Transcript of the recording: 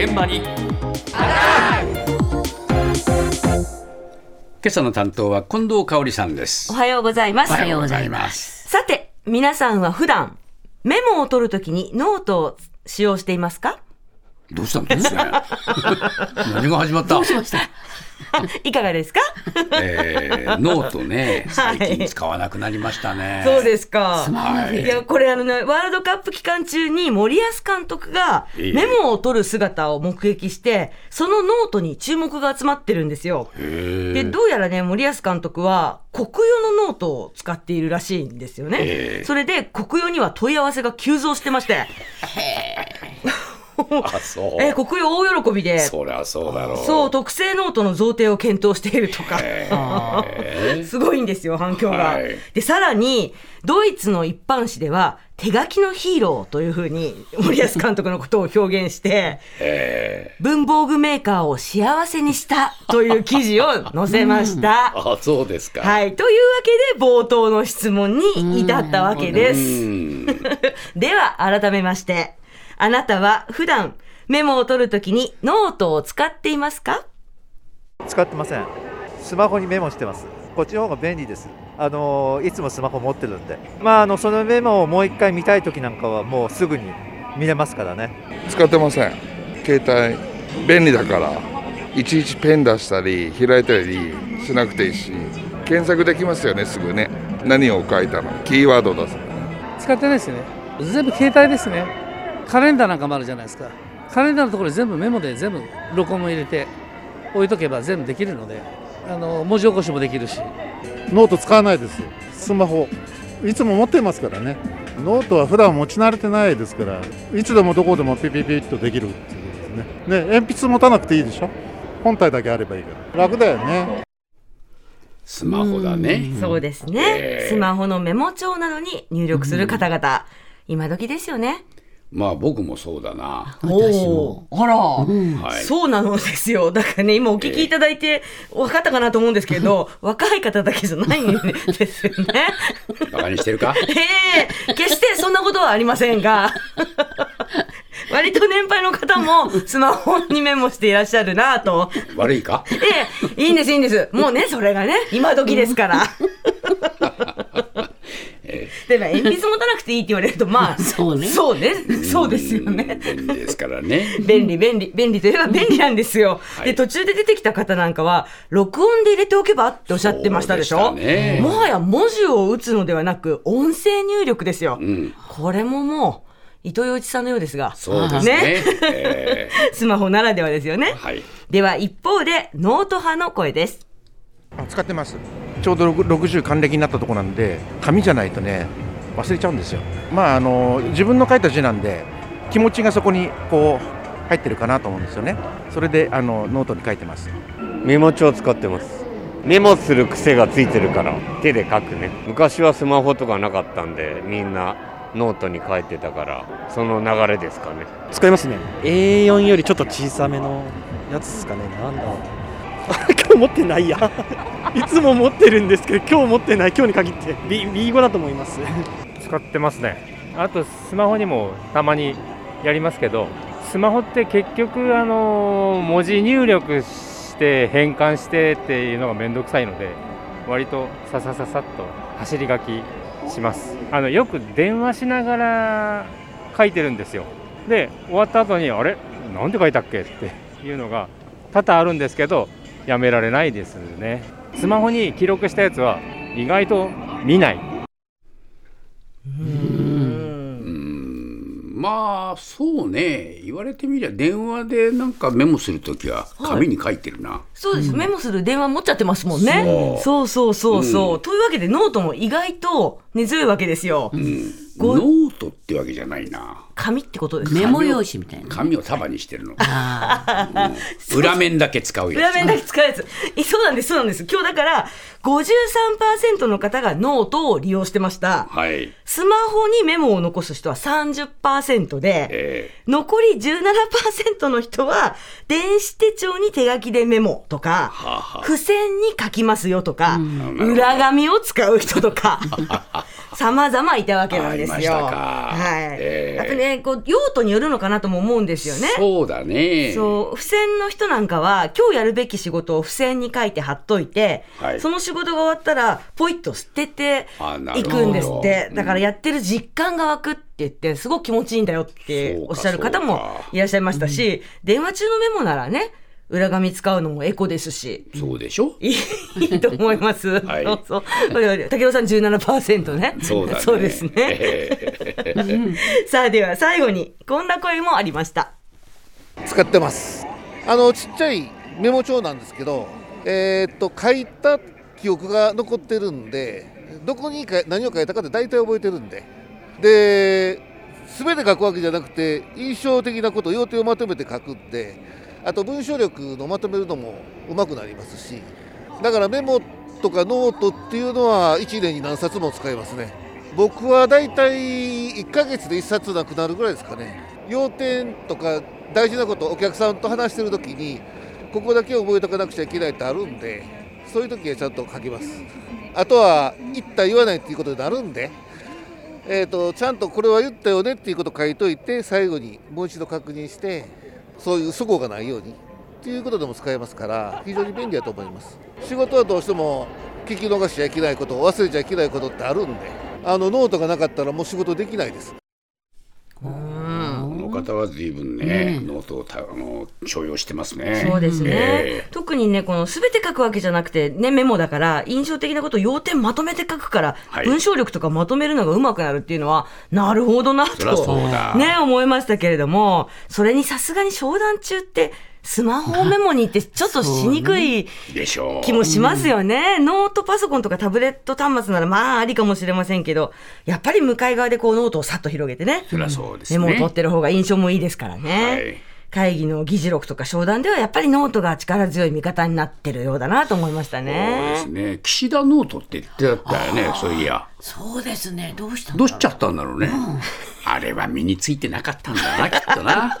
現場に。今朝の担当は近藤香織さんです。おはようございます。おはようございます。さて、皆さんは普段、メモを取るときにノートを使用していますか？どうしたんですね。何が始まった？いかがですか？えー、ノートね はい。最近使わなくなりましたね、そうですか。はい。いや、これあのね、ワールドカップ期間中に森保監督がええ。メモを取る姿を目撃して、そのノートに注目が集まってるんですよ。へで、どうやらね、森保監督はコクヨのノートを使っているらしいんですよね。ええ。それでコクヨには問い合わせが急増してまして、あそう。え、コクヨ大喜びで、そりゃそうだろう。そう、特製ノートの贈呈を検討しているとか。へ すごいんですよ、反響が。はい。で、さらに、ドイツの一般紙では、手書きのヒーローというふうに森保監督のことを表現して、え文房具メーカーを幸せにしたという記事を載せました。ー、あそうですか。はい。というわけで、冒頭の質問に至ったわけでうす。ん。では、改めまして、あなたは普段メモを取るときにノートを使っていますか？使ってません。スマホにメモしてます。こっちの方が便利です。あのいつもスマホ持ってるんで。まああのそのメモをもう一回見たい時なんかはもうすぐに見れますからね。使ってません。携帯便利だから。いちいちペン出したり開いたりしなくていいし。検索できますよねすぐね。何を書いたのキーワード出す使ってないですね。全部携帯ですねカレンダーなんかもあるじゃないですか。カレンダーのところに全部メモで全部録音も入れて置いとけば全部できるのであの文字起こしもできるし。ノート使わないです。スマホ。いつも持ってますからね。ノートは普段持ち慣れてないですからいつでもどこでもピピピッとできるっていうことですね。ね鉛筆持たなくていいでしょ。本体だけあればいいから。楽だよね。スマホだね。そうですね、ええスマホのメモ帳などに入力する方々、今時ですよね。まあ僕もそうだな。おお、あら、はい。そうなのですよ。だからね、今お聞きいただいて分かったかなと思うんですけど、若い方だけじゃないんですよね。バカにしてるか？ええ。決してそんなことはありませんが、割と年配の方もスマホにメモしていらっしゃるなと。悪いか？ええ。いいんです、いいんです。もうね、それがね、今時ですから。でも 鉛筆持たなくていいって言われると、まあ、そうね。そうね。そうですよね。便利ですからね便利、便利、便利といえば便利なんですよ。はいで、途中で出てきた方なんかは、録音で入れておけばっておっしゃってましたでしょ？そうでしたねもはや文字を打つのではなく、音声入力ですよ。うんこれももう、伊藤洋一さんのようですが。そうですねえ スマホならではですよねー。はいでは、一方で、ノート派の声です。あ使ってますちょうど6 60還暦になったところなんで紙じゃないとね忘れちゃうんですよ。まああの自分の書いた字なんで気持ちがそこにこう入ってるかなと思うんですよね。それであのノートに書いてます。メモ帳使ってます。メモする癖がついてるから手で書くね。昔はスマホとかなかったんでみんなノートに書いてたからその流れですかね。使いますね。A4 よりちょっと小さめのやつですかね。なんだろう持ってないや。いつも持ってるんですけど今日持ってない。今日に限って。B B5 だと思います。使ってますね。あとスマホにもたまにやりますけどスマホって結局あの文字入力して変換してっていうのが面倒くさいので割とささささっと走り書きします。あのよく電話しながら書いてるんですよ。で終わった後にあれ？なんで書いたっけ？っていうのが多々あるんですけどやめられないですね。スマホに記録したやつは意外と見ない。まあそうね。言われてみりゃ電話でなんかメモするときは紙に書いてるな、そうです、メモする電話持っちゃってますもんね。そう。そうそうそう。というわけでノートも意外と根強いわけですよ。ごノートってわけじゃないな。紙ってことですか？メモ用紙みたいな。紙を束にしてるの。うん裏面だけ使うやつ。裏面だけ使うやつ。えそうなんです、そうなんです。今日だから、53%の方がノートを利用してました。はい。スマホにメモを残す人は30%で、え残り17%の人は、電子手帳に手書きでメモとか、はあはあ付箋に書きますよとか、裏紙を使う人とか、様々いたわけなんですよ。はい。ええやっぱね、こう、用途によるのかなとも思うんですよね。そうだね。そう、付箋の人なんかは、今日やるべき仕事を付箋に書いて貼っといて、はいその仕事が終わったら、ポイッと捨てていくんですって。だからやってる実感が湧くって言って、すごく気持ちいいんだよっておっしゃる方もいらっしゃいましたし、電話中のメモならね、裏紙使うのもエコですし、そうでしょ？いいと思います。はいそうそう。武雄さん17%ね。そうだね。そうですね。ええ さあでは最後に、こんな声もありました。使ってますあのちっちゃいメモ帳なんですけどえーっと書いた記憶が残ってるんでどこにか何を書いたかって大体覚えてるんでで全て書くわけじゃなくて印象的なこと要点をまとめて書くんであと文章力のまとめるのもうまくなりますしだからメモとかノートっていうのは1年に何冊も使えますね。僕はだいたい1ヶ月で1冊なくなるぐらいですかね。要点とか大事なことお客さんと話してる時にここだけ覚えとかなくちゃいけないってあるんでそういう時はちゃんと書きます。あとは言った言わないっていうことになるんで、えー、とちゃんとこれは言ったよねっていうことを書いといて最後にもう一度確認してそういう齟齬がないようにということでも使えますから非常に便利だと思います。仕事はどうしても聞き逃しちゃいけないこと忘れちゃいけないことってあるんであのノートがなかったらもう仕事できないです。方は随分ね、ノートをたあの重用してますね。そうですね。え特にね、このすべて書くわけじゃなくて、ね、メモだから、印象的なことを要点まとめて書くから、はい。文章力とかまとめるのが上手くなるっていうのは、なるほどなと、だ。ね、思いましたけれども、それにさすがに商談中って、スマホメモにってちょっとしにくい。気もしますよね。ノートパソコンとかタブレット端末ならまあありかもしれませんけど、やっぱり向かい側でこうノートをさっと広げてね。そりゃそうですね。メモを取ってる方が印象もいいですからね。はい会議の議事録とか商談ではやっぱりノートが力強い味方になってるようだなと思いましたそうでねす。ね。岸田ノートって言ってあったよね、そういや。そうですね。どうしたどうしちゃったんだろうね。あれは身についてなかったんだな、きっとな。